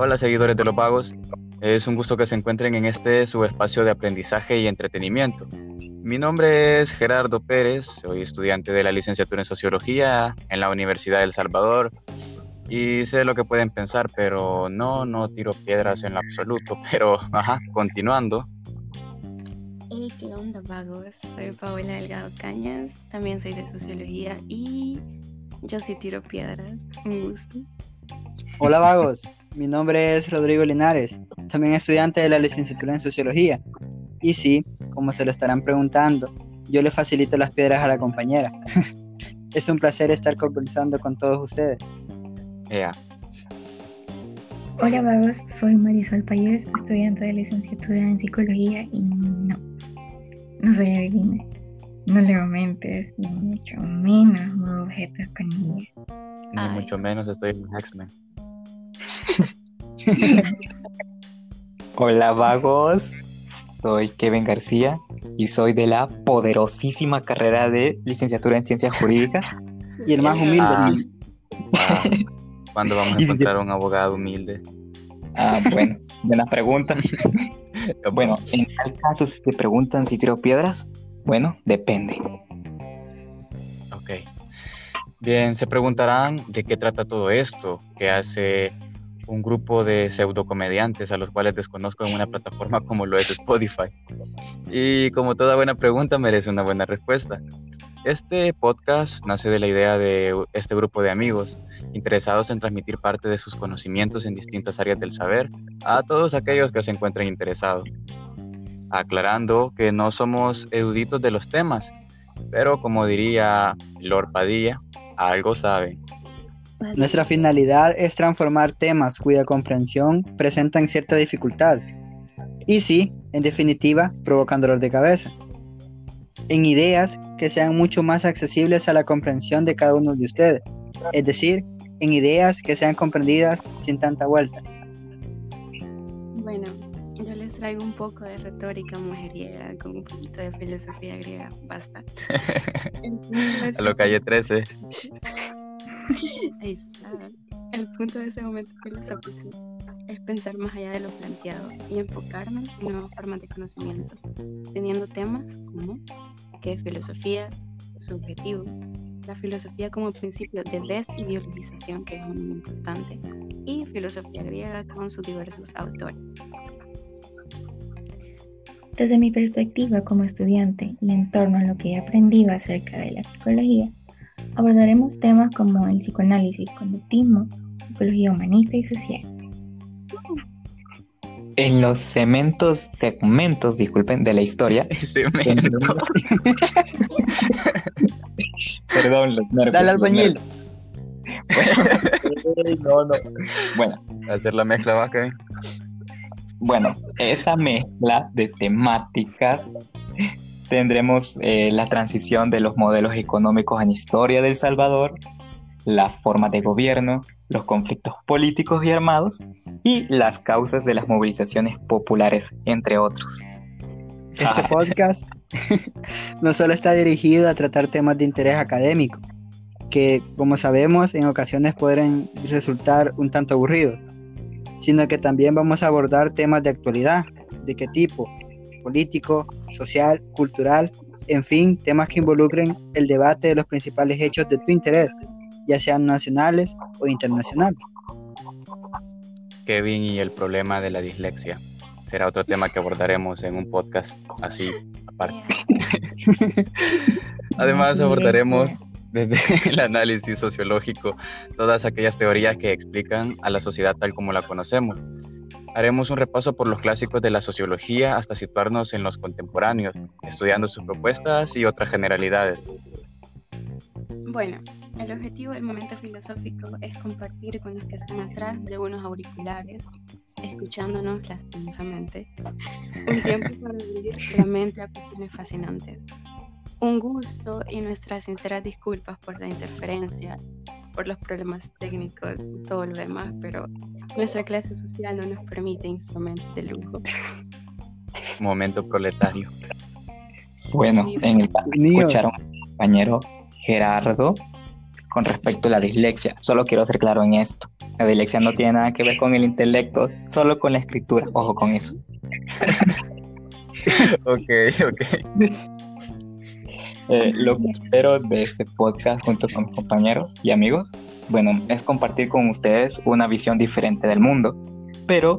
Hola seguidores de los vagos, es un gusto que se encuentren en este su espacio de aprendizaje y entretenimiento. Mi nombre es Gerardo Pérez, soy estudiante de la licenciatura en Sociología en la Universidad del Salvador y sé lo que pueden pensar, pero no, no tiro piedras en lo absoluto, pero ajá, continuando. Hey, ¿qué onda vagos? Soy Paola Delgado Cañas, también soy de Sociología y yo sí tiro piedras, un gusto. Hola vagos, mi nombre es Rodrigo Linares, también estudiante de la licenciatura en Sociología. Y sí, como se lo estarán preguntando, yo le facilito las piedras a la compañera. es un placer estar conversando con todos ustedes. Hola vagos, soy Marisol Payés, estudiante de licenciatura en Psicología y no, no soy adivina. No leo mentes, ni mucho menos muevo objetos con ella. Ni mucho menos estoy en X-Men. Hola vagos, soy Kevin García y soy de la poderosísima carrera de licenciatura en ciencias jurídicas. Y el más humilde. Ah, ¿Cuándo vamos a encontrar un abogado humilde? Ah, bueno, buena pregunta. bueno, en tal caso, si te preguntan si tiro piedras, bueno, depende. Ok. Bien, se preguntarán de qué trata todo esto, qué hace un grupo de pseudocomediantes a los cuales desconozco en una plataforma como lo es Spotify. Y como toda buena pregunta merece una buena respuesta. Este podcast nace de la idea de este grupo de amigos interesados en transmitir parte de sus conocimientos en distintas áreas del saber a todos aquellos que se encuentren interesados. Aclarando que no somos eruditos de los temas, pero como diría Lord Padilla, algo saben. Nuestra finalidad es transformar temas cuya comprensión presentan cierta dificultad y sí, en definitiva, provocan dolor de cabeza, en ideas que sean mucho más accesibles a la comprensión de cada uno de ustedes, es decir, en ideas que sean comprendidas sin tanta vuelta. Bueno, yo les traigo un poco de retórica mujeriega con un poquito de filosofía griega, basta. a lo calle 13. Ahí está. El punto de ese momento filosófico es pensar más allá de lo planteado y enfocarnos en nuevas formas de conocimiento, teniendo temas como qué es filosofía, su objetivo, la filosofía como principio de desideologización, que es muy importante, y filosofía griega con sus diversos autores. Desde mi perspectiva como estudiante y en torno a lo que he aprendido acerca de la psicología, abordaremos temas como el psicoanálisis, conductismo, psicología humanista y social. En los cementos, segmentos, disculpen, de la historia. Perdón, los nervios. Dale al bañil. no, no. Bueno. Hacer la mezcla va, Kevin. Bueno, esa mezcla de temáticas tendremos eh, la transición de los modelos económicos en historia del Salvador, la forma de gobierno, los conflictos políticos y armados y las causas de las movilizaciones populares, entre otros. Este podcast no solo está dirigido a tratar temas de interés académico, que como sabemos en ocasiones pueden resultar un tanto aburridos, sino que también vamos a abordar temas de actualidad, de qué tipo, político, social, cultural, en fin, temas que involucren el debate de los principales hechos de tu interés, ya sean nacionales o internacionales. Kevin y el problema de la dislexia. Será otro tema que abordaremos en un podcast así aparte. Además abordaremos desde el análisis sociológico todas aquellas teorías que explican a la sociedad tal como la conocemos. Haremos un repaso por los clásicos de la sociología hasta situarnos en los contemporáneos, estudiando sus propuestas y otras generalidades. Bueno, el objetivo del momento filosófico es compartir con los que están atrás de unos auriculares, escuchándonos lastimosamente, un tiempo para vivir la mente a cuestiones fascinantes. Un gusto y nuestras sinceras disculpas por la interferencia, por los problemas técnicos y todo lo demás, pero nuestra clase social no nos permite instrumentos de lujo. Momento proletario. Bueno, en el escucharon compañero Gerardo con respecto a la dislexia. Solo quiero ser claro en esto. La dislexia no tiene nada que ver con el intelecto, solo con la escritura. Ojo con eso. ok, ok. Eh, lo que espero de este podcast junto con compañeros y amigos, bueno, es compartir con ustedes una visión diferente del mundo, pero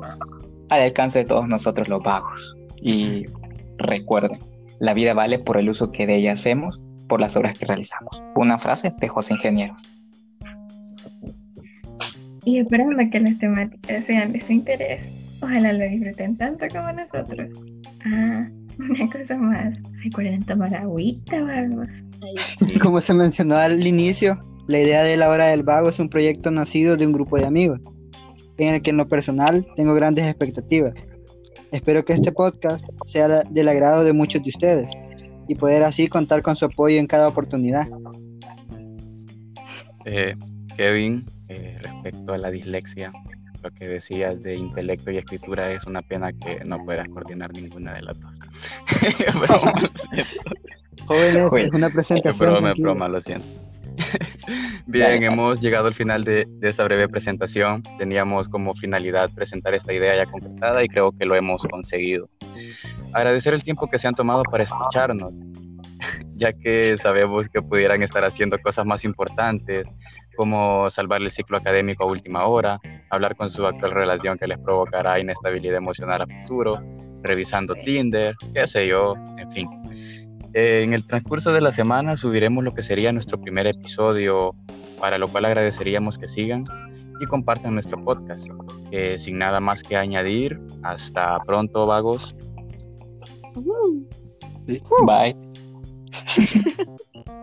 al alcance de todos nosotros los vagos. Y recuerden, la vida vale por el uso que de ella hacemos, por las obras que realizamos. Una frase de José Ingeniero. Y esperando que las temáticas sean de su interés, ojalá lo disfruten tanto como nosotros. Ah, una cosa más, recuerden tomar agüita, vagos. Como se mencionó al inicio, la idea de la hora del vago es un proyecto nacido de un grupo de amigos, en el que en lo personal tengo grandes expectativas. Espero que este podcast sea del agrado de muchos de ustedes y poder así contar con su apoyo en cada oportunidad. Eh, Kevin, eh, respecto a la dislexia, lo que decías de intelecto y escritura es una pena que no puedas coordinar ninguna de las dos. Jóvenes, es una presentación. Broma, broma, lo siento. Bien, hemos llegado al final de, de, esta breve presentación. Teníamos como finalidad presentar esta idea ya concretada y creo que lo hemos conseguido. Agradecer el tiempo que se han tomado para escucharnos, ya que sabemos que pudieran estar haciendo cosas más importantes, como salvar el ciclo académico a última hora, hablar con su actual relación que les provocará inestabilidad emocional a futuro, revisando Tinder, qué sé yo, en fin. Eh, en el transcurso de la semana subiremos lo que sería nuestro primer episodio, para lo cual agradeceríamos que sigan y compartan nuestro podcast. Eh, sin nada más que añadir, hasta pronto, vagos. Bye.